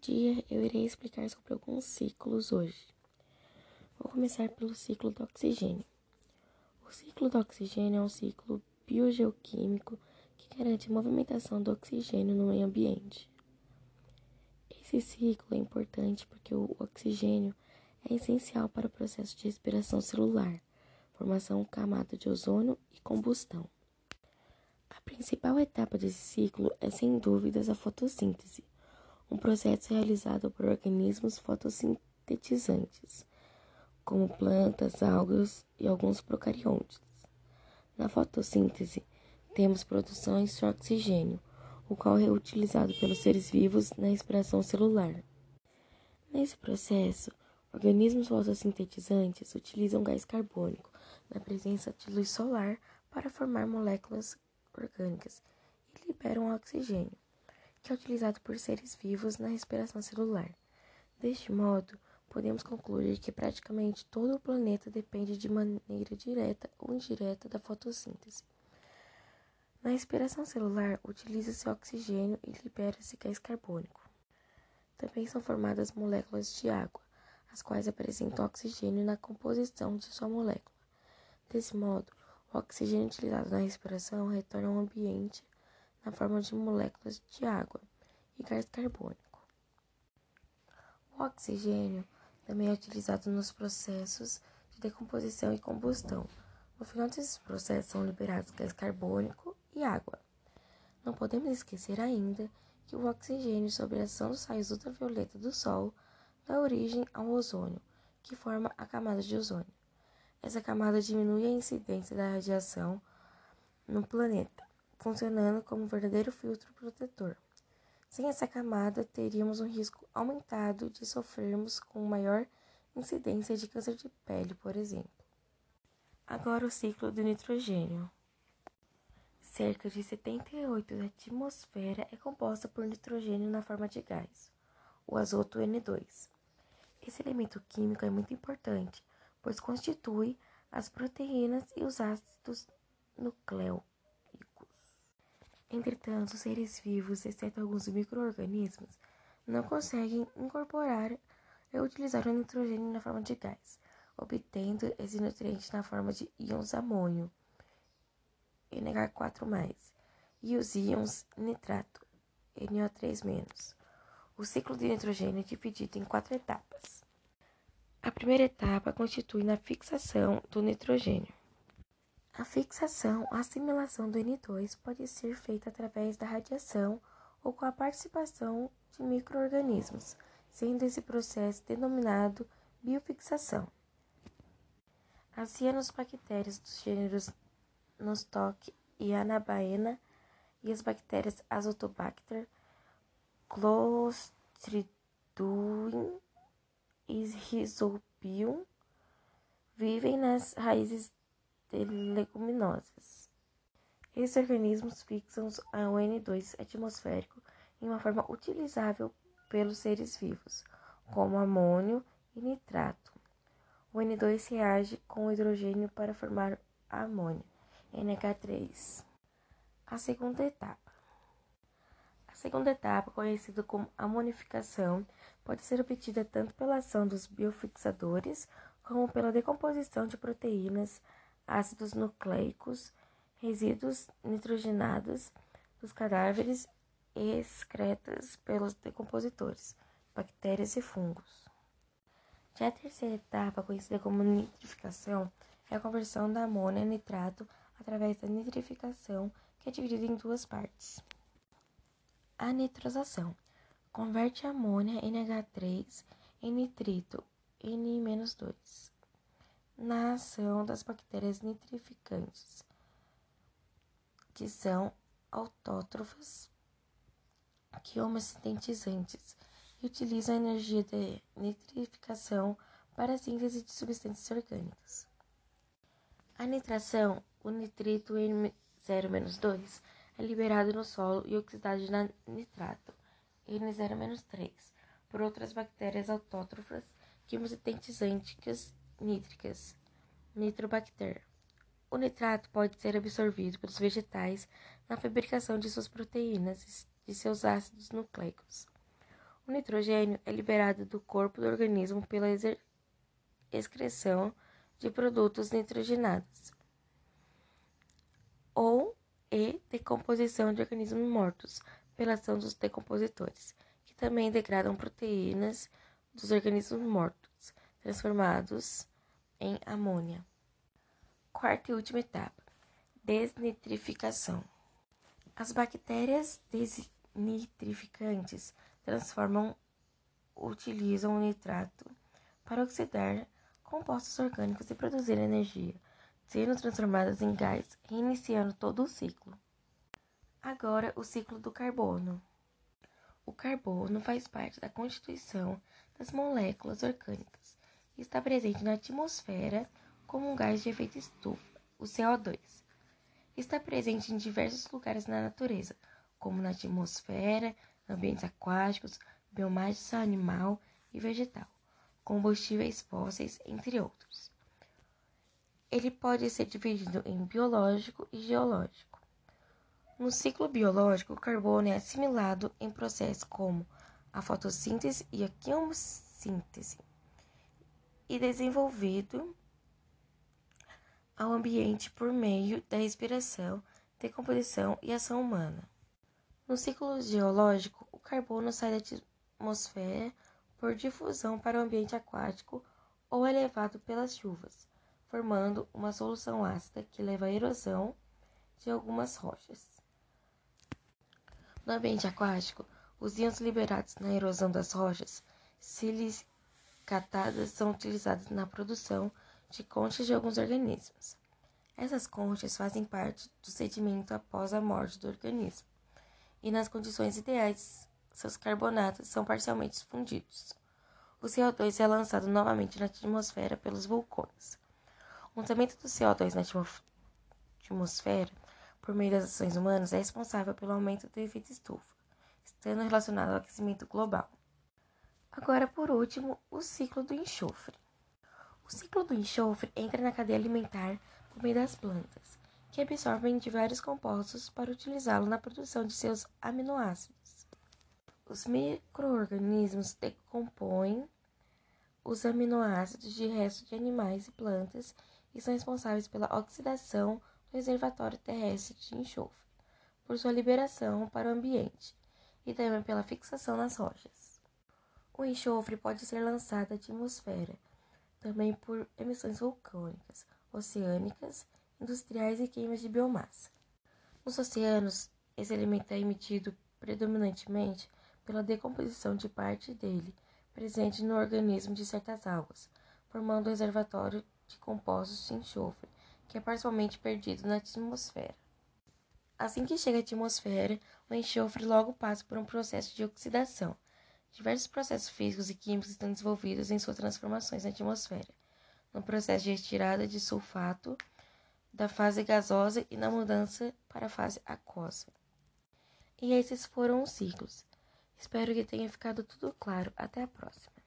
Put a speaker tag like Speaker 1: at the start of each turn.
Speaker 1: dia, eu irei explicar sobre alguns ciclos hoje. Vou começar pelo ciclo do oxigênio. O ciclo do oxigênio é um ciclo biogeoquímico que garante a movimentação do oxigênio no meio ambiente. Esse ciclo é importante porque o oxigênio é essencial para o processo de respiração celular, formação camada de ozônio e combustão. A principal etapa desse ciclo é, sem dúvidas, a fotossíntese, um processo realizado por organismos fotossintetizantes, como plantas, algas e alguns procariontes. Na fotossíntese, temos produções de oxigênio, o qual é utilizado pelos seres vivos na respiração celular. Nesse processo, organismos fotossintetizantes utilizam gás carbônico na presença de luz solar para formar moléculas orgânicas e liberam oxigênio que é utilizado por seres vivos na respiração celular. Deste modo, podemos concluir que praticamente todo o planeta depende de maneira direta ou indireta da fotossíntese. Na respiração celular, utiliza-se oxigênio e libera-se gás carbônico. Também são formadas moléculas de água, as quais apresentam oxigênio na composição de sua molécula. Desse modo, o oxigênio utilizado na respiração retorna ao ambiente na forma de moléculas de água e gás carbônico. O oxigênio também é utilizado nos processos de decomposição e combustão. No final desses processos são liberados gás carbônico e água. Não podemos esquecer ainda que o oxigênio, sob a ação dos raios ultravioleta do Sol, dá origem ao ozônio, que forma a camada de ozônio. Essa camada diminui a incidência da radiação no planeta funcionando como um verdadeiro filtro protetor. Sem essa camada, teríamos um risco aumentado de sofrermos com maior incidência de câncer de pele, por exemplo. Agora, o ciclo do nitrogênio. Cerca de 78% da atmosfera é composta por nitrogênio na forma de gás, o azoto N2. Esse elemento químico é muito importante, pois constitui as proteínas e os ácidos nucleicos Entretanto, os seres vivos, exceto alguns micro-organismos, não conseguem incorporar e utilizar o nitrogênio na forma de gás, obtendo esse nutriente na forma de íons amônio, NH4+, e os íons nitrato, NO3-. O ciclo de nitrogênio é dividido em quatro etapas. A primeira etapa constitui na fixação do nitrogênio. A fixação ou assimilação do N2 pode ser feita através da radiação ou com a participação de microorganismos, sendo esse processo denominado biofixação. As cianobactérias dos gêneros Nostoc e Anabaena e as bactérias Azotobacter, Clostridium e Rhizobium vivem nas raízes de leguminosas. Esses organismos fixam o N2 atmosférico em uma forma utilizável pelos seres vivos, como amônio e nitrato. O N2 reage com o hidrogênio para formar amônio, NH3. A segunda etapa. A segunda etapa, conhecida como amonificação, pode ser obtida tanto pela ação dos biofixadores como pela decomposição de proteínas ácidos nucleicos, resíduos nitrogenados dos cadáveres excretas pelos decompositores, bactérias e fungos. Já a terceira etapa, conhecida como nitrificação, é a conversão da amônia a nitrato através da nitrificação, que é dividida em duas partes. A nitrosação converte a amônia NH3 em nitrito N-2 na ação das bactérias nitrificantes, que são autótrofas, que homosintetizantes e utilizam a energia de nitrificação para a síntese de substâncias orgânicas. A nitração, o nitrito N0-2, é liberado no solo e oxidado na nitrato, N0-3, por outras bactérias autótrofas quimiosintetizantes nítricas, Nitrobacter. O nitrato pode ser absorvido pelos vegetais na fabricação de suas proteínas e de seus ácidos nucleicos. O nitrogênio é liberado do corpo do organismo pela excreção de produtos nitrogenados ou e decomposição de organismos mortos pela ação dos decompositores, que também degradam proteínas dos organismos mortos, transformados em amônia. Quarta e última etapa: desnitrificação. As bactérias desnitrificantes transformam, utilizam o nitrato para oxidar compostos orgânicos e produzir energia, sendo transformadas em gás, reiniciando todo o ciclo. Agora, o ciclo do carbono. O carbono faz parte da constituição das moléculas orgânicas está presente na atmosfera como um gás de efeito estufa, o CO2. Está presente em diversos lugares na natureza, como na atmosfera, ambientes aquáticos, biomassa animal e vegetal combustíveis fósseis, entre outros. Ele pode ser dividido em biológico e geológico. No ciclo biológico, o carbono é assimilado em processos como a fotossíntese e a quimiossíntese e desenvolvido ao ambiente por meio da respiração, decomposição e ação humana. No ciclo geológico, o carbono sai da atmosfera por difusão para o ambiente aquático ou é levado pelas chuvas, formando uma solução ácida que leva à erosão de algumas rochas. No ambiente aquático, os íons liberados na erosão das rochas silicatadas são utilizados na produção de conchas de alguns organismos. Essas conchas fazem parte do sedimento após a morte do organismo, e nas condições ideais seus carbonatos são parcialmente fundidos. O CO2 é lançado novamente na atmosfera pelos vulcões. O lançamento do CO2 na atmosfera por meio das ações humanas é responsável pelo aumento do efeito estufa, estando relacionado ao aquecimento global. Agora, por último, o ciclo do enxofre. O ciclo do enxofre entra na cadeia alimentar por meio das plantas, que absorvem diversos compostos para utilizá-lo na produção de seus aminoácidos. Os microorganismos decompõem os aminoácidos de restos de animais e plantas e são responsáveis pela oxidação do reservatório terrestre de enxofre, por sua liberação para o ambiente e também pela fixação nas rochas. O enxofre pode ser lançado à atmosfera também por emissões vulcânicas, oceânicas, industriais e queimas de biomassa. Nos oceanos, esse elemento é emitido predominantemente pela decomposição de parte dele presente no organismo de certas águas, formando um reservatório de compostos de enxofre, que é parcialmente perdido na atmosfera. Assim que chega à atmosfera, o enxofre logo passa por um processo de oxidação. Diversos processos físicos e químicos estão desenvolvidos em suas transformações na atmosfera, no processo de retirada de sulfato da fase gasosa e na mudança para a fase aquosa. E esses foram os ciclos. Espero que tenha ficado tudo claro. Até a próxima.